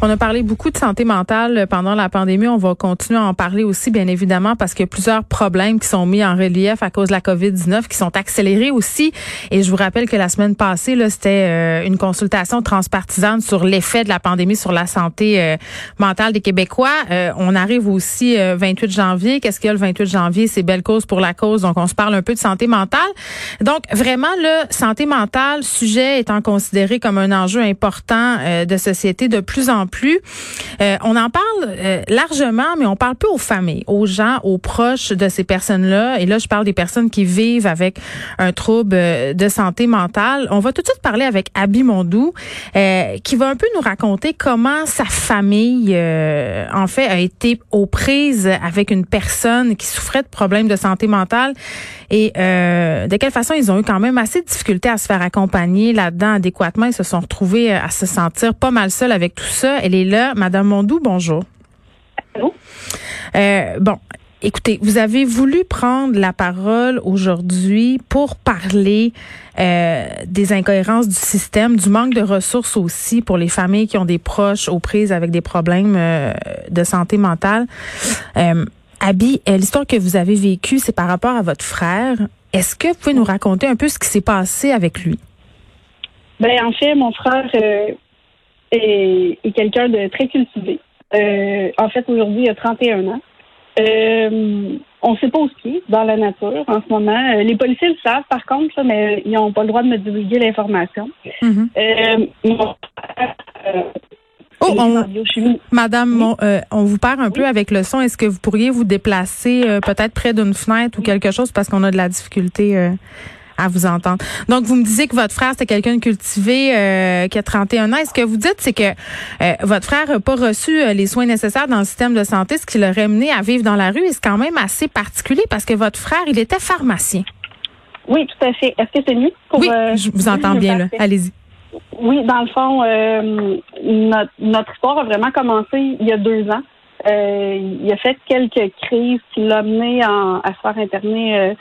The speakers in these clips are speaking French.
On a parlé beaucoup de santé mentale pendant la pandémie. On va continuer à en parler aussi, bien évidemment, parce qu'il y a plusieurs problèmes qui sont mis en relief à cause de la COVID-19, qui sont accélérés aussi. Et je vous rappelle que la semaine passée, là, c'était euh, une consultation transpartisane sur l'effet de la pandémie sur la santé euh, mentale des Québécois. Euh, on arrive aussi 28 janvier. Qu'est-ce qu'il y a le 28 janvier? C'est belle cause pour la cause. Donc, on se parle un peu de santé mentale. Donc, vraiment, le santé mentale, sujet étant considéré comme un enjeu important de société de plus en plus. Euh, on en parle euh, largement, mais on parle peu aux familles, aux gens, aux proches de ces personnes-là. Et là, je parle des personnes qui vivent avec un trouble euh, de santé mentale. On va tout de suite parler avec Abby Mondou, qui va un peu nous raconter comment sa famille, en fait, a été aux prises avec une personne qui souffrait de problèmes de santé mentale et de quelle façon ils ont eu quand même assez de difficultés à se faire accompagner là-dedans adéquatement. Ils se sont retrouvés à se sentir pas mal seuls avec tout ça. Elle est là. Madame Mondou, bonjour. Allô? Euh, bon, Écoutez, vous avez voulu prendre la parole aujourd'hui pour parler euh, des incohérences du système, du manque de ressources aussi pour les familles qui ont des proches aux prises avec des problèmes euh, de santé mentale. Euh, Abby, l'histoire que vous avez vécue, c'est par rapport à votre frère. Est-ce que vous pouvez nous raconter un peu ce qui s'est passé avec lui? Ben en fait, mon frère est, quelqu'un de très cultivé. Euh, en fait, aujourd'hui, il a 31 ans. Euh, on ne sait pas où est dans la nature en ce moment. Euh, les policiers le savent, par contre, mais ils n'ont pas le droit de me divulguer l'information. Mm-hmm. Oh, Madame, on vous perd un peu avec le son. Est-ce que vous pourriez vous déplacer peut-être près d'une fenêtre ou quelque chose parce qu'on a de la difficulté à vous entendre. Donc, vous me disiez que votre frère, c'était quelqu'un de cultivé euh, qui a 31 ans. est ce que vous dites, c'est que euh, votre frère n'a pas reçu euh, les soins nécessaires dans le système de santé, ce qui l'aurait mené à vivre dans la rue? Et c'est quand même assez particulier parce que votre frère, il était pharmacien. Oui, tout à fait. Est-ce que c'est mieux? Pour, oui, je vous entends bien, là. Allez-y. Oui, dans le fond, notre, histoire a vraiment commencé il y a deux ans. il a fait quelques crises qui l'ont mené à se faire interner euh,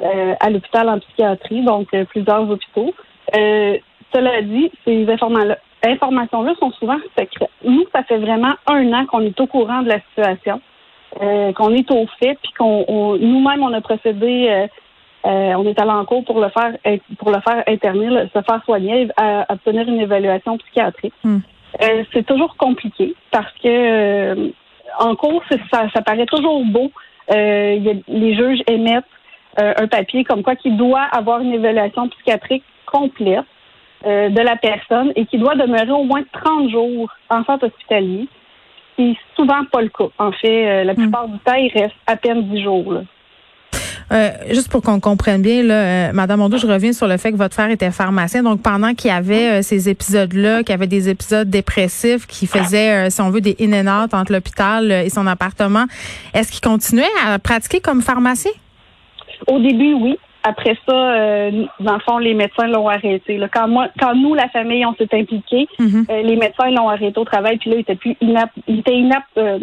à l'hôpital en psychiatrie, donc euh, plusieurs hôpitaux. Euh, cela dit, ces informations-là sont souvent secrètes. Nous, ça fait vraiment un an qu'on est au courant de la situation, qu'on est au fait, puis qu'on nous-mêmes on a procédé. on est allé en cours pour le faire pour le faire interner, se faire soigner, à, obtenir une évaluation psychiatrique. Hmm. c'est toujours compliqué parce que en cours, ça, ça paraît toujours beau. les juges émettent euh, un papier comme quoi qu'il doit avoir une évaluation psychiatrique complète euh, de la personne et qui doit demeurer au moins 30 jours en centre hospitalier. C'est souvent pas le cas. En fait, euh, la hmm. plupart du temps, il reste à peine 10 jours. juste pour qu'on comprenne bien, là, Madame Mondou, je reviens sur le fait que votre frère était pharmacien. Donc, pendant qu'il y avait ces épisodes-là, qu'il y avait des épisodes dépressifs qui faisaient, si on veut, des in and out entre l'hôpital et son appartement, est-ce qu'il continuait à pratiquer comme pharmacien? Au début, oui. Après ça, euh, dans le fond, les médecins l'ont arrêté. Quand moi, quand nous, la famille, on s'est impliqués, mhm. euh, les médecins l'ont arrêté au travail. Puis là, il était plus inapte. Il était inapte euh,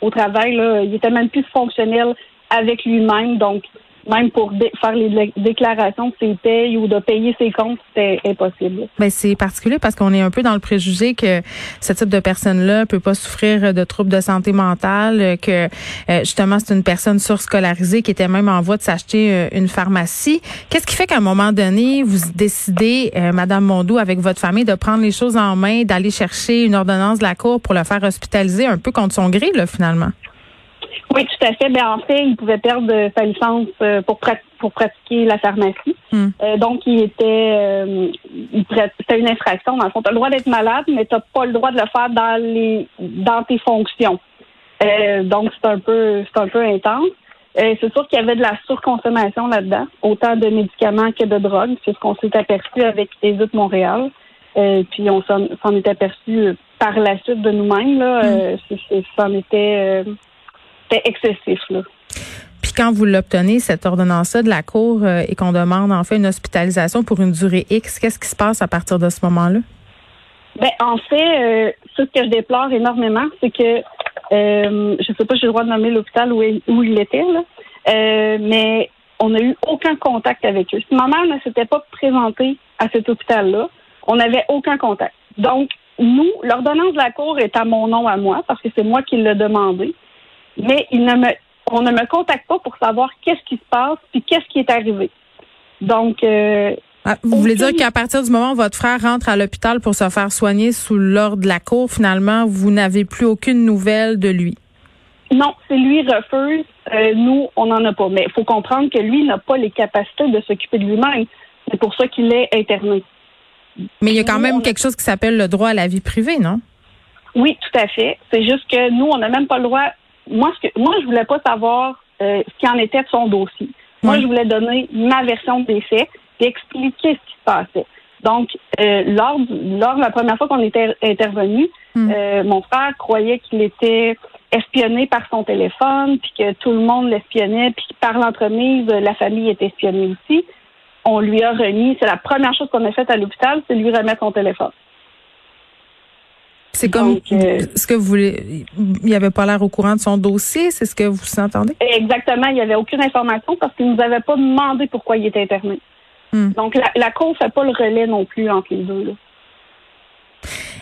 au travail. Là. Il était même plus fonctionnel avec lui-même. Donc, même pour faire les déclarations de ses payes ou de payer ses comptes, c'était impossible. Ben c'est particulier parce qu'on est un peu dans le préjugé que ce type de personne-là peut pas souffrir de troubles de santé mentale, que euh, justement c'est une personne surscolarisée qui était même en voie de s'acheter euh, une pharmacie. Qu'est-ce qui fait qu'à un moment donné, vous décidez, euh, Madame Mondou, avec votre famille, de prendre les choses en main, d'aller chercher une ordonnance de la cour pour le faire hospitaliser un peu contre son gré, là, finalement? Oui, tout à fait. Ben, en fait, il pouvait perdre sa licence euh, pour, pour pratiquer la pharmacie. Hmm. Euh, donc, il était, euh, c'était une infraction. Dans le fond, tu as le droit d'être malade, mais tu n'as pas le droit de le faire dans les, dans tes fonctions. donc, c'est un peu, c'est un peu intense. c'est sûr qu'il y avait de la surconsommation là-dedans, autant de médicaments que de drogues. C'est ce qu'on s'est aperçu avec autres Montréal. puis on s'en est aperçu par la suite de nous-mêmes. Là, hmm. c'en était c'était excessif. Là. Puis quand vous l'obtenez, cette ordonnance-là de la Cour, euh, et qu'on demande en fait une hospitalisation pour une durée X, qu'est-ce qui se passe à partir de ce moment-là? Ben, en fait, euh, ce que je déplore énormément, c'est que, euh, je sais pas, j'ai le droit de nommer l'hôpital où, il, où il était, là, mais on n'a eu aucun contact avec eux. Si ma mère ne s'était pas présentée à cet hôpital-là, on n'avait aucun contact. Donc, nous, l'ordonnance de la Cour est à mon nom à moi, parce que c'est moi qui l'ai demandé, mais il ne me, on ne me contacte pas pour savoir qu'est-ce qui se passe puis qu'est-ce qui est arrivé. Donc, euh, ah, vous voulez dire qu'à partir du moment où votre frère rentre à l'hôpital pour se faire soigner sous l'ordre de la Cour, finalement, vous n'avez plus aucune nouvelle de lui? Non, c'est lui refuse. Euh, nous, on n'en a pas. Mais il faut comprendre que lui n'a pas les capacités de s'occuper de lui-même. C'est pour ça qu'il est interné. Mais il y a quand même quelque chose qui s'appelle le droit à la vie privée, non? Oui, tout à fait. C'est juste que nous, on n'a même pas le droit. Moi, ce que, moi, je voulais pas savoir euh, ce qui en était de son dossier. Moi, je voulais donner ma version des faits et expliquer ce qui se passait. Donc, euh, lors, lors de la première fois qu'on était intervenu, hmm. euh, mon frère croyait qu'il était espionné par son téléphone, puis que tout le monde l'espionnait, puis par l'entremise, la famille était espionnée aussi. On lui a remis, c'est la première chose qu'on a faite à l'hôpital, c'est lui remettre son téléphone. C'est comme euh, ce que vous voulez. Il avait pas l'air au courant de son dossier, c'est ce que vous entendez? Exactement. Il n'y avait aucune information parce qu'il ne nous avait pas demandé pourquoi il était interné. Hmm. Donc, la, la Cour ne fait pas le relais non plus entre les deux.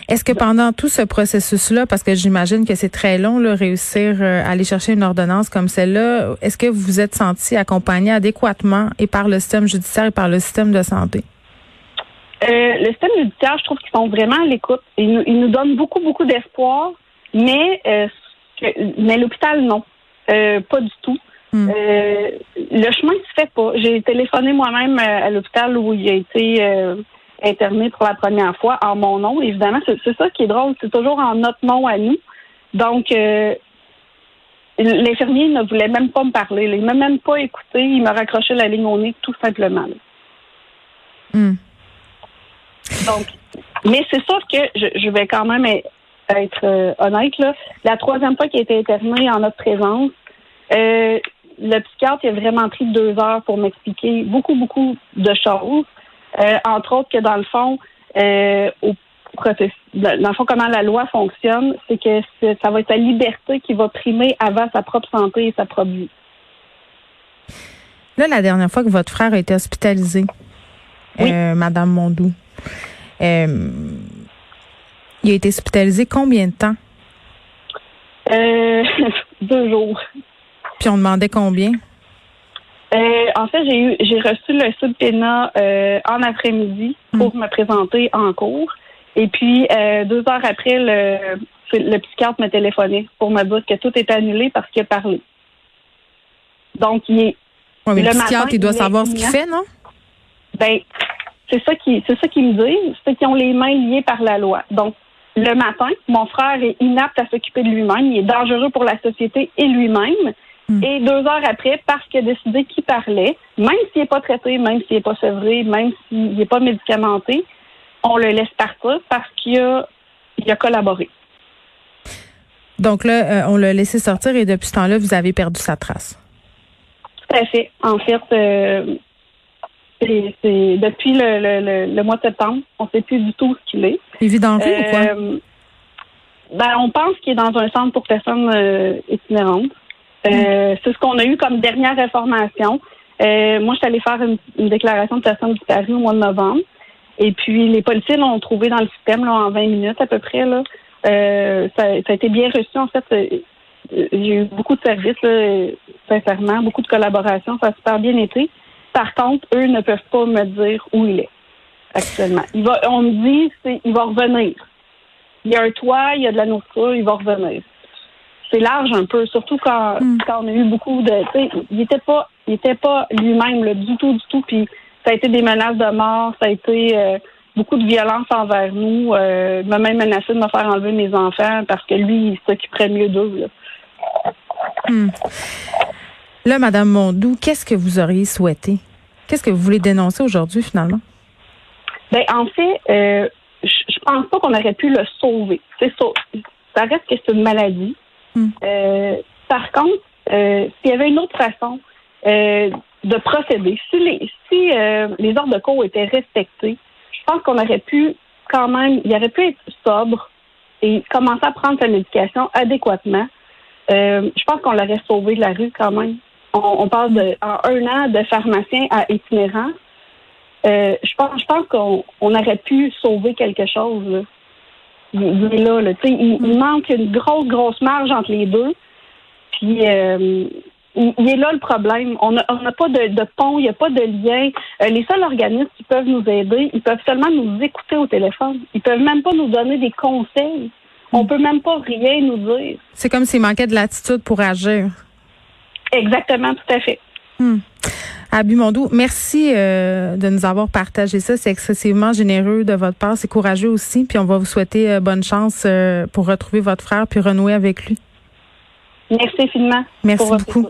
Est-ce que pendant tout ce processus-là, parce que j'imagine que c'est très long, là, réussir euh, à aller chercher une ordonnance comme celle-là, est-ce que vous vous êtes senti accompagné adéquatement et par le système judiciaire et par le système de santé? Euh, le système judiciaire, je trouve qu'ils sont vraiment à l'écoute. Ils nous, ils nous donnent beaucoup, beaucoup d'espoir, mais, euh, mais l'hôpital, non. pas du tout. Hmm. le chemin se fait pas. J'ai téléphoné moi-même à l'hôpital où il a été interné pour la première fois en mon nom. Évidemment, c'est ça qui est drôle. C'est toujours en notre nom à nous. Donc, euh, l'infirmier ne voulait même pas me parler. Il m'a même pas écouté. Il m'a raccroché la ligne au nez, tout simplement. Donc, mais c'est sûr que je, vais quand même être euh, honnête. Là. La troisième fois qu'il a été interné en notre présence, euh, le psychiatre a vraiment pris deux heures pour m'expliquer beaucoup, beaucoup de choses. Euh, entre autres que dans le fond, au dans le fond, comment la loi fonctionne, c'est que ça va être la liberté qui va primer avant sa propre santé et sa propre vie. Là, la dernière fois que votre frère a été hospitalisé, euh, Madame Mondou, il a été hospitalisé combien de temps? deux jours. Puis on demandait combien? Euh, en fait, j'ai eu j'ai reçu le subpoena euh, en après-midi pour me présenter en cours. Et puis euh, deux heures après, le, le psychiatre m'a téléphoné pour me dire que tout est annulé parce qu'il a parlé. Donc il est. mais le, psychiatre, il doit savoir ce qu'il fait, non? Ben, c'est ça qui c'est ça qu'ils me disent, c'est qu'ils ont les mains liées par la loi. Donc le matin, mon frère est inapte à s'occuper de lui-même, il est dangereux pour la société et lui-même. Hmm. Et deux heures après, parce qu'il a décidé qu'il parlait, même s'il n'est pas traité, même s'il n'est pas sevré, même s'il n'est pas médicamenté, on le laisse partir parce qu'il a, il a collaboré. Donc là, euh, on l'a laissé sortir et depuis ce temps-là, vous avez perdu sa trace. Tout à fait. En fait, euh, c'est, depuis le, mois de septembre, on ne sait plus du tout ce qu'il est. Il vit dans le ou quoi? Euh, ben, on pense qu'il est dans un centre pour personnes itinérantes. Euh, c'est ce qu'on a eu comme dernière information. Euh, moi, je suis allée faire une, déclaration de personne disparue au mois de novembre. Et puis, les policiers l'ont trouvé dans le système là, en 20 minutes à peu près. Là. Euh, ça, a été bien reçu. En fait, j'ai eu beaucoup de services, là, sincèrement, beaucoup de collaboration. Ça a super bien été. Par contre, eux ne peuvent pas me dire où il est actuellement. Il va, on me dit, il va revenir. Il y a un toit, il y a de la nourriture, il va revenir c'est large un peu, surtout quand, hmm. quand on a eu beaucoup de. Il était pas, il était pas lui-même du tout, du tout. Puis ça a été des menaces de mort, ça a été euh, beaucoup de violence envers nous. Euh, m'a même menacé de me faire enlever mes enfants parce que lui, il s'occuperait mieux d'eux. Là. Hmm. Là, Madame Mondou, qu'est-ce que vous auriez souhaité? Qu'est-ce que vous voulez dénoncer aujourd'hui, finalement? Ben, en fait, euh, je pense pas qu'on aurait pu le sauver. C'est ça. Ça reste que c'est une maladie. Hmm. Euh, par contre, euh, s'il y avait une autre façon euh, de procéder, si les si les ordres de cours étaient respectés, je pense qu'on aurait pu quand même, il aurait pu être sobre et commencer à prendre sa médication adéquatement. je pense qu'on l'aurait sauvé de la rue quand même. On, parle de en un an de pharmacien à itinérant. Euh, je pense, qu'on on aurait pu sauver quelque chose. Il, là, il, manque une grosse, grosse marge entre les deux. Puis euh, il, est là le problème. On n'a pas de, pont, il n'y a pas de lien. Euh, les seuls organismes qui peuvent nous aider, ils peuvent seulement nous écouter au téléphone. Ils peuvent même pas nous donner des conseils. On peut même pas rien nous dire. C'est comme s'il manquait de l'attitude pour agir. Exactement, tout à fait. Hmm. Abby Mondou, merci euh, de nous avoir partagé ça. C'est excessivement généreux de votre part. C'est courageux aussi. Puis on va vous souhaiter euh, bonne chance pour retrouver votre frère puis renouer avec lui. Merci infiniment. Merci beaucoup.